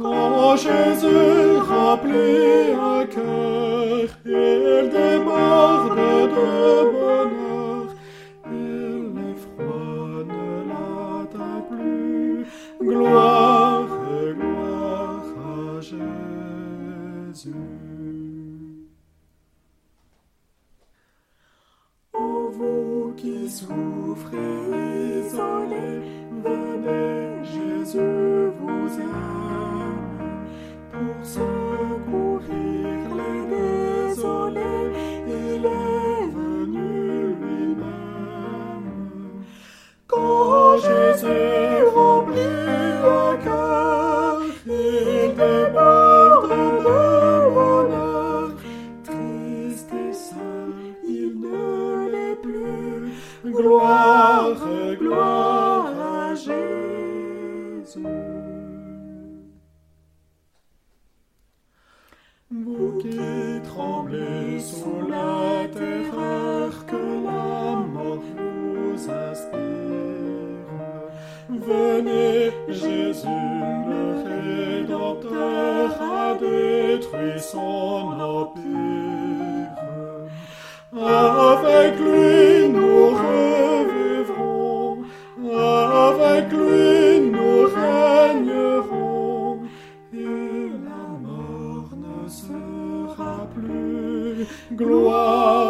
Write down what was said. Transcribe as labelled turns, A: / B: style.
A: Quand Jésus remplit un cœur, il déborde de bonheur. Et l'effroi ne l'atteint plus. Gloire gloire à Jésus. Souffrez Gloire, gloire à Jésus. Vous qui tremblez sous la terreur que la mort vous inspire, venez, Jésus le Rédempteur a détruit son empire. Avec avec lui nous régnerons, et la mort ne sera plus. Gloire